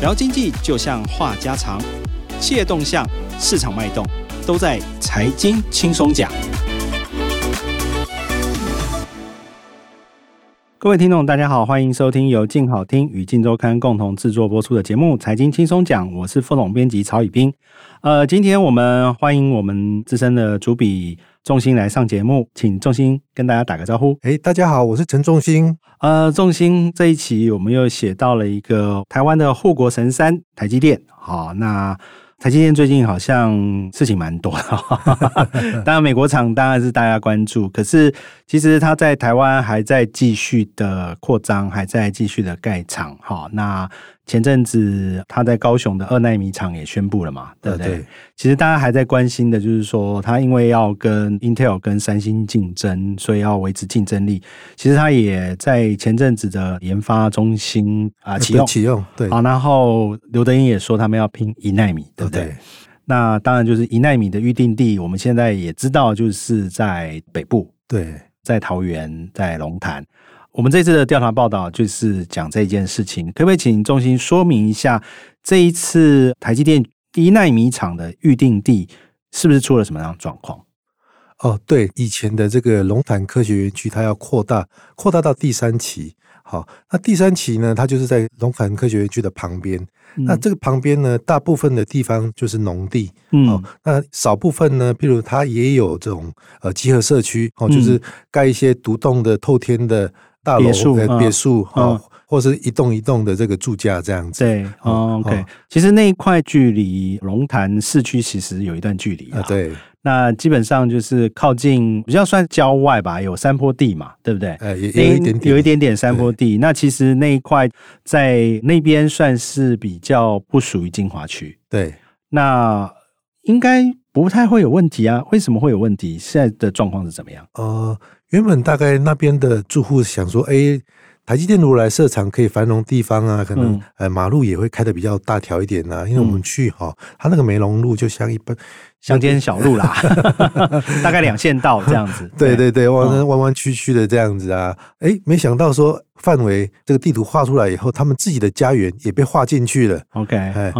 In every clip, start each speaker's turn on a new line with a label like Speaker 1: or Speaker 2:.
Speaker 1: 聊经济就像话家常，企业动向、市场脉动，都在财经轻松讲。各位听众，大家好，欢迎收听由静好听与静周刊共同制作播出的节目《财经轻松讲》，我是副总编辑曹宇斌。呃，今天我们欢迎我们资深的主笔仲兴来上节目，请仲兴跟大家打个招呼。
Speaker 2: 哎，大家好，我是陈仲兴。
Speaker 1: 呃，仲兴这一期我们又写到了一个台湾的护国神山——台积电。好，那。台积电最近好像事情蛮多的，当然美国厂当然是大家关注，可是其实它在台湾还在继续的扩张，还在继续的盖厂。好，那。前阵子他在高雄的二奈米厂也宣布了嘛，对不对？对。其实大家还在关心的就是说，他因为要跟 Intel 跟三星竞争，所以要维持竞争力。其实他也在前阵子的研发中心啊启用
Speaker 2: 启用，对。
Speaker 1: 好，然后刘德英也说他们要拼一奈米，对不对？对。那当然就是一奈米的预定地，我们现在也知道就是在北部，
Speaker 2: 对，在
Speaker 1: 桃园，在龙潭。我们这次的调查报道就是讲这件事情，可不可以请中心说明一下这一次台积电一奈米厂的预定地是不是出了什么样的状况？
Speaker 2: 哦，对，以前的这个龙潭科学园区，它要扩大，扩大到第三期。好，那第三期呢，它就是在龙潭科学园区的旁边。嗯、那这个旁边呢，大部分的地方就是农地。嗯，那少部分呢，譬如它也有这种呃集合社区，哦，就是盖一些独栋的透天的。大楼、别墅、别墅啊，或是一栋一栋的这个住家这样子。
Speaker 1: 对，哦，OK。其实那一块距离龙潭市区其实有一段距离啊。
Speaker 2: 对，
Speaker 1: 那基本上就是靠近，比较算郊外吧，有山坡地嘛，对不对？
Speaker 2: 呃，有有一点点，
Speaker 1: 有一点点山坡地。那其实那一块在那边算是比较不属于精华区。
Speaker 2: 对，
Speaker 1: 那应该不太会有问题啊？为什么会有问题？现在的状况是怎么样？
Speaker 2: 呃。原本大概那边的住户想说，哎、欸，台积电如果来设厂，可以繁荣地方啊，可能、嗯、呃马路也会开的比较大条一点啊。因为我们去哈，它那个梅龙路就像一般
Speaker 1: 乡间小路啦，大概两线道这样子。
Speaker 2: 对对对，弯弯弯曲曲的这样子啊，哎、欸，没想到说。范围这个地图画出来以后，他们自己的家园也被划进去了。
Speaker 1: OK，
Speaker 2: 哎，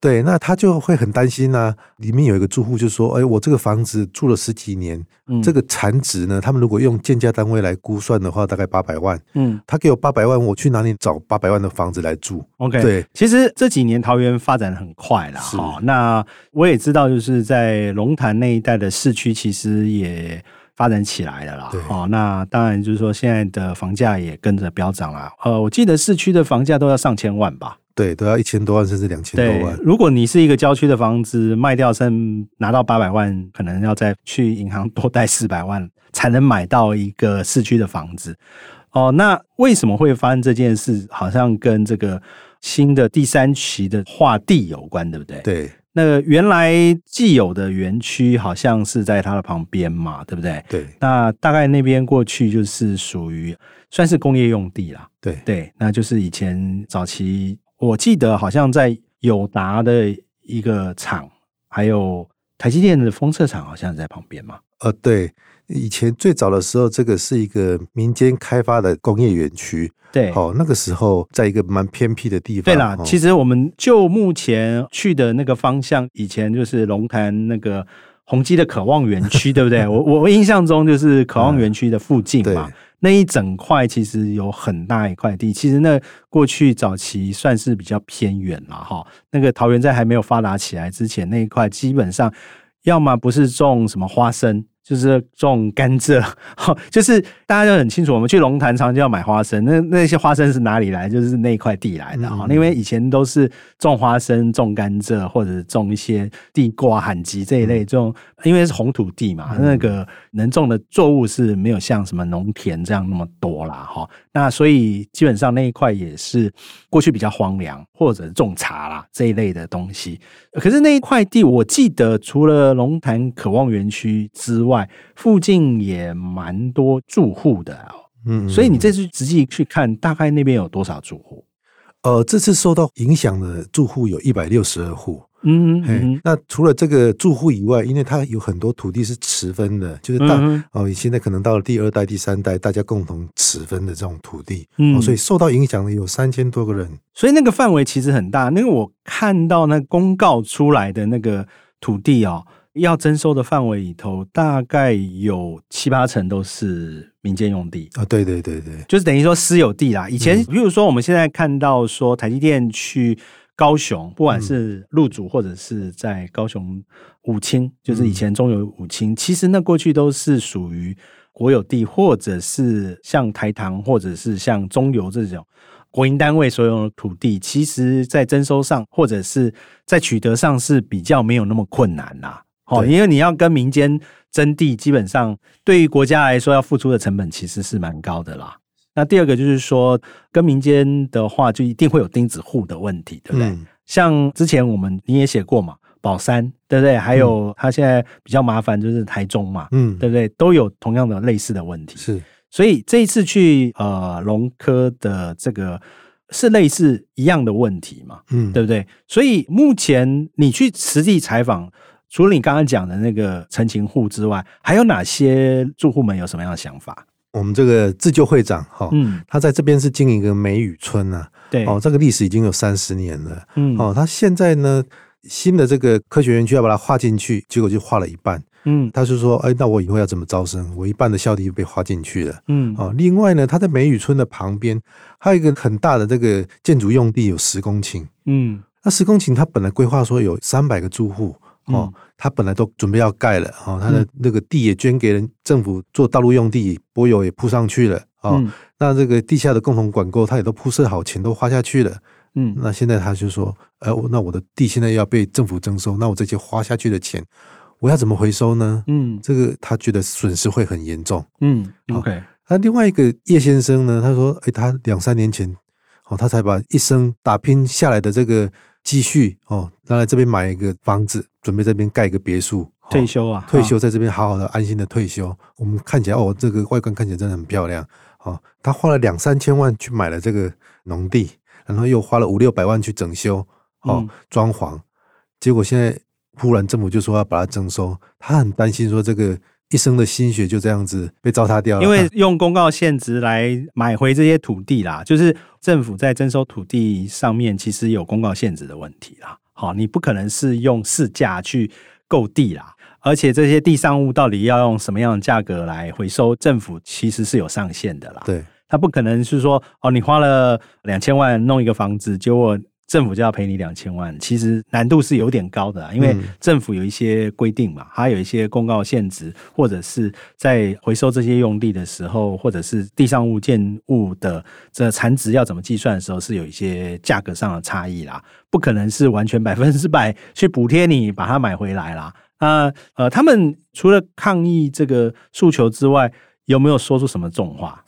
Speaker 2: 对，那他就会很担心啊。里面有一个住户就说：“哎，我这个房子住了十几年，嗯、这个产值呢？他们如果用建价单位来估算的话，大概八百万。嗯，他给我八百万，我去哪里找八百万的房子来住
Speaker 1: ？OK，
Speaker 2: 对，
Speaker 1: 其实这几年桃园发展很快了。好，那我也知道，就是在龙潭那一带的市区，其实也。发展起来了啦，哦，那当然就是说现在的房价也跟着飙涨了。呃，我记得市区的房价都要上千万吧？
Speaker 2: 对，都要一千多万甚至两千多万。
Speaker 1: 如果你是一个郊区的房子卖掉，剩拿到八百万，可能要再去银行多贷四百万才能买到一个市区的房子。哦，那为什么会发生这件事？好像跟这个新的第三期的划地有关，对不对？
Speaker 2: 对。
Speaker 1: 那个原来既有的园区好像是在它的旁边嘛，对不对？
Speaker 2: 对。
Speaker 1: 那大概那边过去就是属于算是工业用地啦。
Speaker 2: 对
Speaker 1: 对，那就是以前早期我记得好像在友达的一个厂，还有台积电的封测厂，好像在旁边嘛。
Speaker 2: 呃，对。以前最早的时候，这个是一个民间开发的工业园区。
Speaker 1: 对，
Speaker 2: 哦，那个时候在一个蛮偏僻的地方。
Speaker 1: 对啦，其实我们就目前去的那个方向，以前就是龙潭那个宏基的渴望园区，对不对？我我印象中就是渴望园区的附近嘛，嗯、那一整块其实有很大一块地。其实那过去早期算是比较偏远了哈。那个桃园在还没有发达起来之前，那一块基本上要么不是种什么花生。就是种甘蔗，就是大家都很清楚，我们去龙潭常就要买花生，那那些花生是哪里来？就是那一块地来的哈，嗯、因为以前都是种花生、种甘蔗或者种一些地瓜、旱橘这一类这种，因为是红土地嘛，嗯、那个能种的作物是没有像什么农田这样那么多啦哈。那所以基本上那一块也是过去比较荒凉，或者种茶啦这一类的东西。可是那一块地，我记得除了龙潭渴望园区之外，附近也蛮多住户的，嗯，所以你这次仔细去看，大概那边有多少住户？
Speaker 2: 呃，这次受到影响的住户有一百六十二户
Speaker 1: 嗯嗯。
Speaker 2: 那除了这个住户以外，因为它有很多土地是持分的，就是大、嗯、哦，现在可能到了第二代、第三代，大家共同持分的这种土地，嗯，哦、所以受到影响的有三千多个人。
Speaker 1: 所以那个范围其实很大。那个我看到那公告出来的那个土地哦。要征收的范围里头，大概有七八成都是民间用地。
Speaker 2: 啊，对对对对，
Speaker 1: 就是等于说私有地啦。以前，比如说我们现在看到说台积电去高雄，不管是入主或者是在高雄五轻，就是以前中油五轻，其实那过去都是属于国有地，或者是像台糖，或者是像中油这种国营单位所有的土地，其实在征收上或者是在取得上是比较没有那么困难啦。哦，因为你要跟民间争地，基本上对于国家来说，要付出的成本其实是蛮高的啦。那第二个就是说，跟民间的话，就一定会有钉子户的问题，对不对？嗯、像之前我们你也写过嘛，宝山，对不对？还有他现在比较麻烦就是台中嘛，嗯，对不对？都有同样的类似的问题。
Speaker 2: 是，
Speaker 1: 所以这一次去呃龙科的这个是类似一样的问题嘛，嗯，对不对？所以目前你去实地采访。除了你刚刚讲的那个陈情户之外，还有哪些住户们有什么样的想法？
Speaker 2: 我们这个自救会长哈，嗯，他在这边是经营一个梅雨村啊，对，哦，这个历史已经有三十年了，嗯，哦，他现在呢，新的这个科学园区要把它划进去，结果就划了一半，嗯，他就说，哎，那我以后要怎么招生？我一半的校地就被划进去了，嗯，哦，另外呢，他在梅雨村的旁边还有一个很大的这个建筑用地，有十公顷，嗯，那十公顷他本来规划说有三百个住户。哦，他本来都准备要盖了，哦，他的那个地也捐给人政府做道路用地，柏油也铺上去了，哦，嗯、那这个地下的共同管沟他也都铺设好，钱都花下去了，嗯，那现在他就说，呃，那我的地现在要被政府征收，那我这些花下去的钱，我要怎么回收呢？嗯，这个他觉得损失会很严重，嗯，OK。那另外一个叶先生呢，他说，哎，他两三年前，哦，他才把一生打拼下来的这个。继续哦，拿来这边买一个房子，准备这边盖一个别墅，
Speaker 1: 退休啊，
Speaker 2: 退休在这边好好的安心的退休。我们看起来哦，这个外观看起来真的很漂亮哦。他花了两三千万去买了这个农地，然后又花了五六百万去整修哦，装潢，结果现在忽然政府就说要把它征收，他很担心说这个。一生的心血就这样子被糟蹋掉了，
Speaker 1: 因为用公告限值来买回这些土地啦，就是政府在征收土地上面其实有公告限制的问题啦。好，你不可能是用市价去购地啦，而且这些地上物到底要用什么样的价格来回收，政府其实是有上限的啦。
Speaker 2: 对，
Speaker 1: 他不可能是说哦，你花了两千万弄一个房子，结果。政府就要赔你两千万，其实难度是有点高的，因为政府有一些规定嘛，它有一些公告限值，或者是在回收这些用地的时候，或者是地上物建物的这残值要怎么计算的时候，是有一些价格上的差异啦，不可能是完全百分之百去补贴你把它买回来啦。那呃，他们除了抗议这个诉求之外，有没有说出什么重话？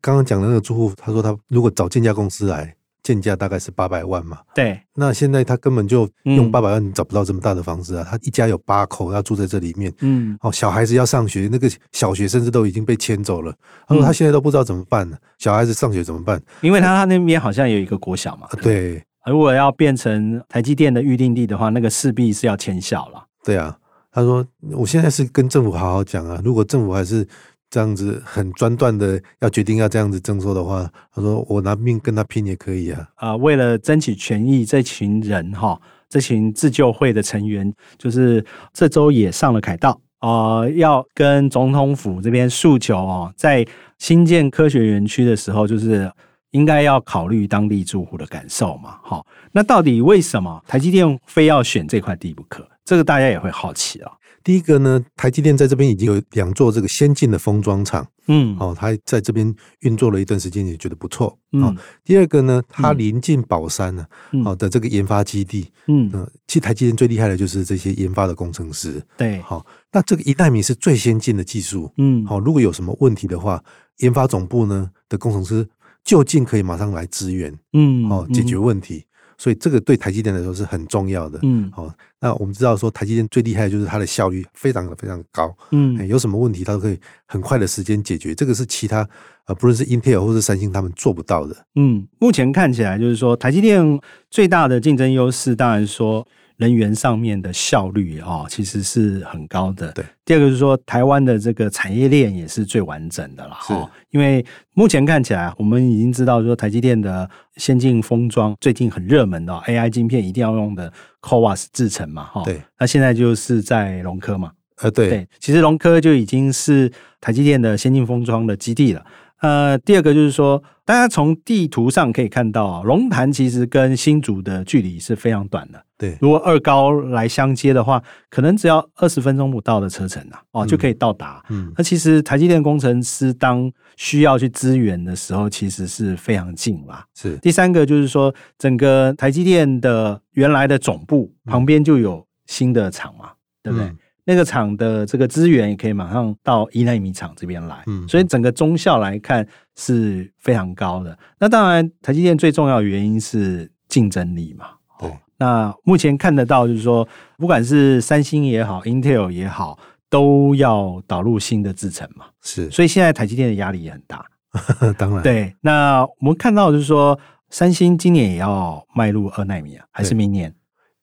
Speaker 2: 刚刚讲的那个住户，他说他如果找建价公司来。建价大概是八百万嘛？
Speaker 1: 对，
Speaker 2: 那现在他根本就用八百万找不到这么大的房子啊！嗯、他一家有八口要住在这里面，嗯，哦，小孩子要上学，那个小学甚至都已经被迁走了。他说他现在都不知道怎么办呢？小孩子上学怎么办？
Speaker 1: 因为他他那边好像有一个国小嘛。
Speaker 2: 对，
Speaker 1: 如果要变成台积电的预定地的话，那个势必是要迁校了。
Speaker 2: 对啊，他说我现在是跟政府好好讲啊，如果政府还是。这样子很专断的要决定要这样子征收的话，他说我拿命跟他拼也可以啊！
Speaker 1: 啊、呃，为了争取权益，这群人哈，这群自救会的成员，就是这周也上了凯道啊、要跟总统府这边诉求哦，在新建科学园区的时候，就是应该要考虑当地住户的感受嘛。好，那到底为什么台积电非要选这块地不可？这个大家也会好奇啊、
Speaker 2: 第一个呢，台积电在这边已经有两座这个先进的封装厂，嗯，哦，它在这边运作了一段时间，也觉得不错，嗯。第二个呢，它临近宝山呢，哦的这个研发基地，嗯，其实台积电最厉害的就是这些研发的工程师，
Speaker 1: 对，
Speaker 2: 好，那这个一代米是最先进的技术，嗯，好，如果有什么问题的话，研发总部呢的工程师就近可以马上来支援，嗯，哦，解决问题。所以这个对台积电来说是很重要的。嗯，好，那我们知道说台积电最厉害的就是它的效率非常的非常高。嗯，有什么问题它都可以很快的时间解决，这个是其他呃不论是 Intel 或是三星他们做不到的。
Speaker 1: 嗯，目前看起来就是说台积电最大的竞争优势，当然说人员上面的效率哦，其实是很高的。
Speaker 2: 对，
Speaker 1: 第二个就是说，台湾的这个产业链也是最完整的了。
Speaker 2: 是，
Speaker 1: 因为目前看起来，我们已经知道说，台积电的先进封装最近很热门的 AI 晶片，一定要用的 CoWAS 制成嘛。哈，
Speaker 2: 对，
Speaker 1: 那现在就是在龙科嘛。
Speaker 2: 呃，对，
Speaker 1: 对，其实龙科就已经是台积电的先进封装的基地了。呃，第二个就是说，大家从地图上可以看到，龙潭其实跟新竹的距离是非常短的。
Speaker 2: 对，
Speaker 1: 如果二高来相接的话，可能只要二十分钟不到的车程啊，哦，就可以到达。嗯，那其实台积电工程师当需要去支援的时候，其实是非常近啦。
Speaker 2: 是。第
Speaker 1: 三个就是说，整个台积电的原来的总部旁边就有新的厂嘛，对不对？嗯那个厂的这个资源也可以马上到一纳米厂这边来，嗯，所以整个中效来看是非常高的。那当然，台积电最重要的原因是竞争力嘛。
Speaker 2: 对，
Speaker 1: 那目前看得到就是说，不管是三星也好，Intel 也好，都要导入新的制程嘛。
Speaker 2: 是，
Speaker 1: 所以现在台积电的压力也很大。
Speaker 2: 当然，
Speaker 1: 对。那我们看到就是说，三星今年也要迈入二纳米啊，还是明年？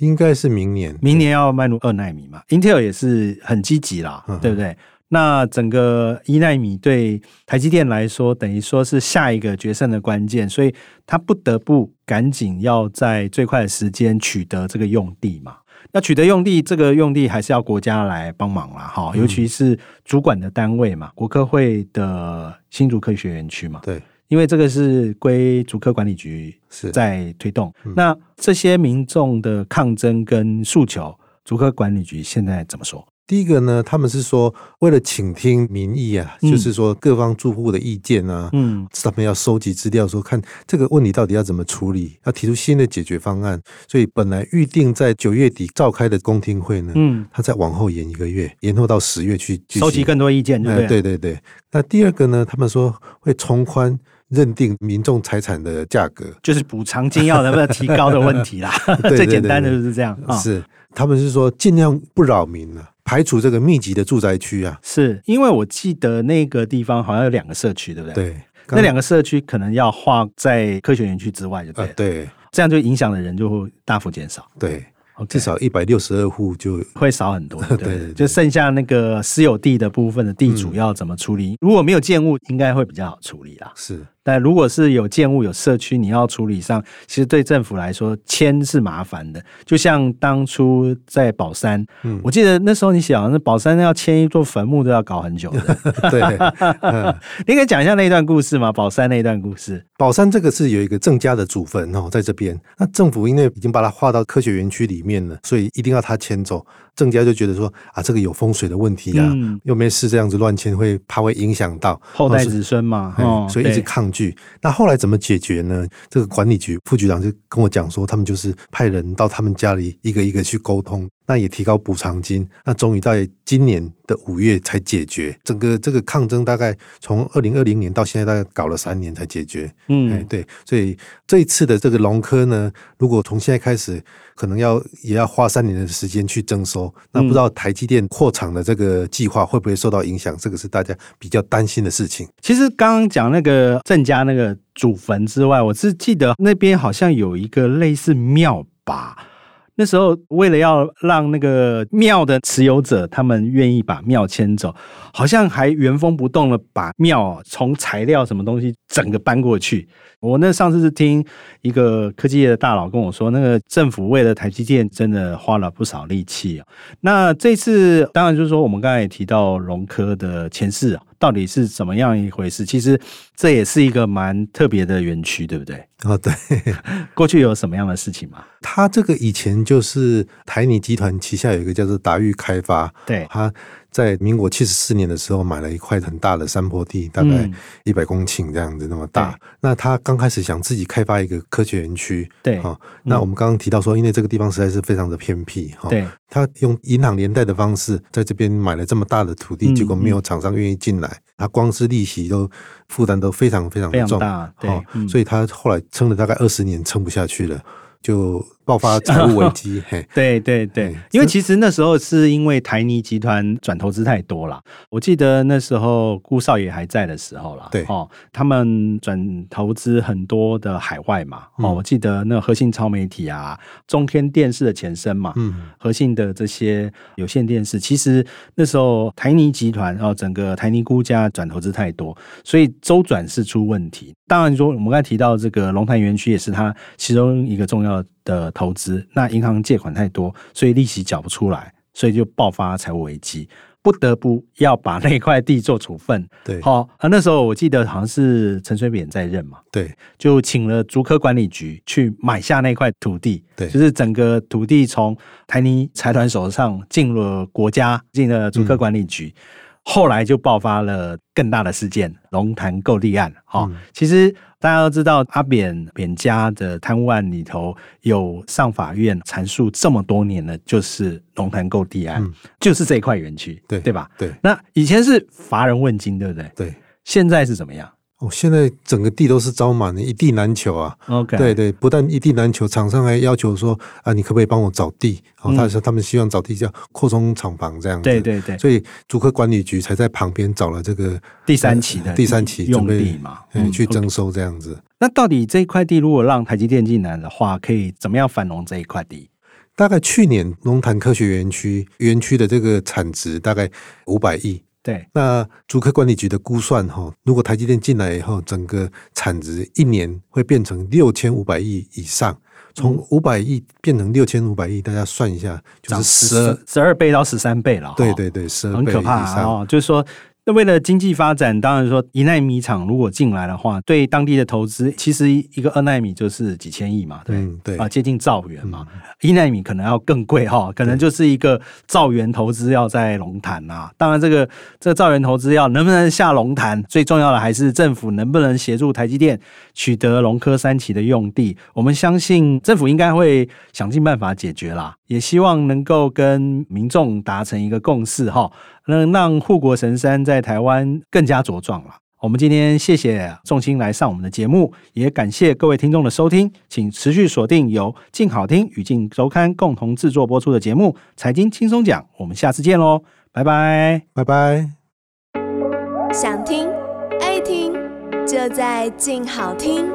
Speaker 2: 应该是明年，
Speaker 1: 明年要迈入二纳米嘛？Intel 也是很积极啦，嗯、对不对？那整个一纳米对台积电来说，等于说是下一个决胜的关键，所以他不得不赶紧要在最快的时间取得这个用地嘛。那取得用地，这个用地还是要国家来帮忙啦，哈，尤其是主管的单位嘛，嗯、国科会的新竹科学园区嘛，
Speaker 2: 对。
Speaker 1: 因为这个是归竹科管理局是在推动，嗯、那这些民众的抗争跟诉求，竹科管理局现在怎么说？
Speaker 2: 第一个呢，他们是说为了倾听民意啊，嗯、就是说各方住户的意见啊，嗯，他们要收集资料，说看这个问题到底要怎么处理，要提出新的解决方案。所以本来预定在九月底召开的公听会呢，嗯，他再往后延一个月，延后到十月去
Speaker 1: 收集更多意见
Speaker 2: 对，对对对。那第二个呢，他们说会从宽。认定民众财产的价格，
Speaker 1: 就是补偿金要能不能提高的问题啦。最简单的就是这样。哦、
Speaker 2: 是，他们是说尽量不扰民了，排除这个密集的住宅区啊。
Speaker 1: 是因为我记得那个地方好像有两个社区，对不对？
Speaker 2: 对，
Speaker 1: 那两个社区可能要划在科学园区之外，就对、呃。对，这样就影响的人就会大幅减少。
Speaker 2: 对。至少一百六十二户就
Speaker 1: 会少很多，对，
Speaker 2: 对，对，
Speaker 1: 就剩下那个私有地的部分的地主要怎么处理？嗯、如果没有建物，应该会比较好处理啦。
Speaker 2: 是。
Speaker 1: 但如果是有建物、有社区，你要处理上，其实对政府来说迁是麻烦的。就像当初在宝山，嗯，我记得那时候你想，那宝山要迁一座坟墓都要搞很久的。
Speaker 2: 对，
Speaker 1: 嗯、你可以讲一下那一段故事吗？宝山那一段故事。
Speaker 2: 宝山这个是有一个郑家的祖坟哦，在这边。那政府因为已经把它划到科学园区里面了，所以一定要他迁走。郑家就觉得说啊，这个有风水的问题啊，嗯、又没事这样子乱迁，会怕会影响到
Speaker 1: 后代子孙嘛，
Speaker 2: 哦，所以一直抗那后来怎么解决呢？这个管理局副局长就跟我讲说，他们就是派人到他们家里一个一个去沟通。那也提高补偿金，那终于在今年的五月才解决。整个这个抗争大概从二零二零年到现在，大概搞了三年才解决。嗯，哎，对，所以这一次的这个农科呢，如果从现在开始，可能要也要花三年的时间去征收。那不知道台积电扩厂的这个计划会不会受到影响？这个是大家比较担心的事情。
Speaker 1: 其实刚刚讲那个郑家那个祖坟之外，我是记得那边好像有一个类似庙吧。那时候，为了要让那个庙的持有者他们愿意把庙迁走，好像还原封不动的把庙从材料什么东西整个搬过去。我那上次是听一个科技业的大佬跟我说，那个政府为了台积电真的花了不少力气啊。那这次当然就是说，我们刚才也提到龙科的前世啊。到底是怎么样一回事？其实这也是一个蛮特别的园区，对不对？
Speaker 2: 哦，对。
Speaker 1: 过去有什么样的事情吗？
Speaker 2: 他这个以前就是台泥集团旗下有一个叫做达裕开发，
Speaker 1: 对，
Speaker 2: 他。在民国七十四年的时候，买了一块很大的山坡地，大概一百公顷这样子那么大。嗯、那他刚开始想自己开发一个科学园区，
Speaker 1: 对啊。
Speaker 2: 那我们刚刚提到说，因为这个地方实在是非常的偏僻，哈。对。他用银行连带的方式在这边买了这么大的土地，结果没有厂商愿意进来，他光是利息都负担都非常非常重，
Speaker 1: 大。对。
Speaker 2: 所以他后来撑了大概二十年，撑不下去了。就爆发财务危机。嘿，
Speaker 1: 对对对，因为其实那时候是因为台泥集团转投资太多了。我记得那时候顾少爷还在的时候了，
Speaker 2: 对
Speaker 1: 哦，他们转投资很多的海外嘛。哦，我记得那个和信超媒体啊，中天电视的前身嘛，嗯，和信的这些有线电视，其实那时候台泥集团哦，整个台泥估价转投资太多，所以周转是出问题。当然说，我们刚才提到这个龙潭园区也是它其中一个重要的投资。那银行借款太多，所以利息缴不出来，所以就爆发财务危机，不得不要把那块地做处分。
Speaker 2: 对，
Speaker 1: 好啊，那时候我记得好像是陈水扁在任嘛，
Speaker 2: 对，
Speaker 1: 就请了竹科管理局去买下那块土地，
Speaker 2: 对，
Speaker 1: 就是整个土地从台泥财团手上进了国家，进了竹科管理局。嗯后来就爆发了更大的事件——龙潭购地案。哈、嗯，其实大家都知道，阿扁扁家的贪污案里头有上法院阐述这么多年了，就是龙潭购地案，嗯、就是这一块园区，
Speaker 2: 对
Speaker 1: 对吧？
Speaker 2: 对。
Speaker 1: 那以前是乏人问津，对不对？
Speaker 2: 对。
Speaker 1: 现在是怎么样？
Speaker 2: 哦，现在整个地都是招满的，一地难求啊。
Speaker 1: OK，
Speaker 2: 对对，不但一地难求，厂商还要求说啊，你可不可以帮我找地？哦，他说他们希望找地叫扩充厂房这样子。
Speaker 1: 对对对，
Speaker 2: 所以竹科管理局才在旁边找了这个
Speaker 1: 第三期的
Speaker 2: 第三期
Speaker 1: 用地嘛，
Speaker 2: 嗯，去征收这样子。
Speaker 1: 那到底这一块地如果让台积电进来的话，可以怎么样繁荣这一块地？
Speaker 2: 大概去年龙潭科学园区园区的这个产值大概五百亿。
Speaker 1: 对，
Speaker 2: 那竹科管理局的估算哈，如果台积电进来以后，整个产值一年会变成六千五百亿以上，从五百亿变成六千五百亿，大家算一下，就是十
Speaker 1: 十二倍到十三倍了。
Speaker 2: 对对对，十二倍以上，很可怕
Speaker 1: 哦，就是说。那为了经济发展，当然说一奈米厂如果进来的话，对当地的投资，其实一个二奈米就是几千亿嘛，对、
Speaker 2: 嗯、对
Speaker 1: 啊，接近兆元嘛。一、嗯、奈米可能要更贵哈，可能就是一个兆元投资要在龙潭啊。当然，这个这个兆元投资要能不能下龙潭，最重要的还是政府能不能协助台积电取得龙科三期的用地。我们相信政府应该会想尽办法解决啦，也希望能够跟民众达成一个共识哈。能让护国神山在台湾更加茁壮了。我们今天谢谢众星来上我们的节目，也感谢各位听众的收听，请持续锁定由静好听与静周刊共同制作播出的节目《财经轻松讲》，我们下次见喽，拜拜，
Speaker 2: 拜拜。
Speaker 3: 想听爱听，就在静好听。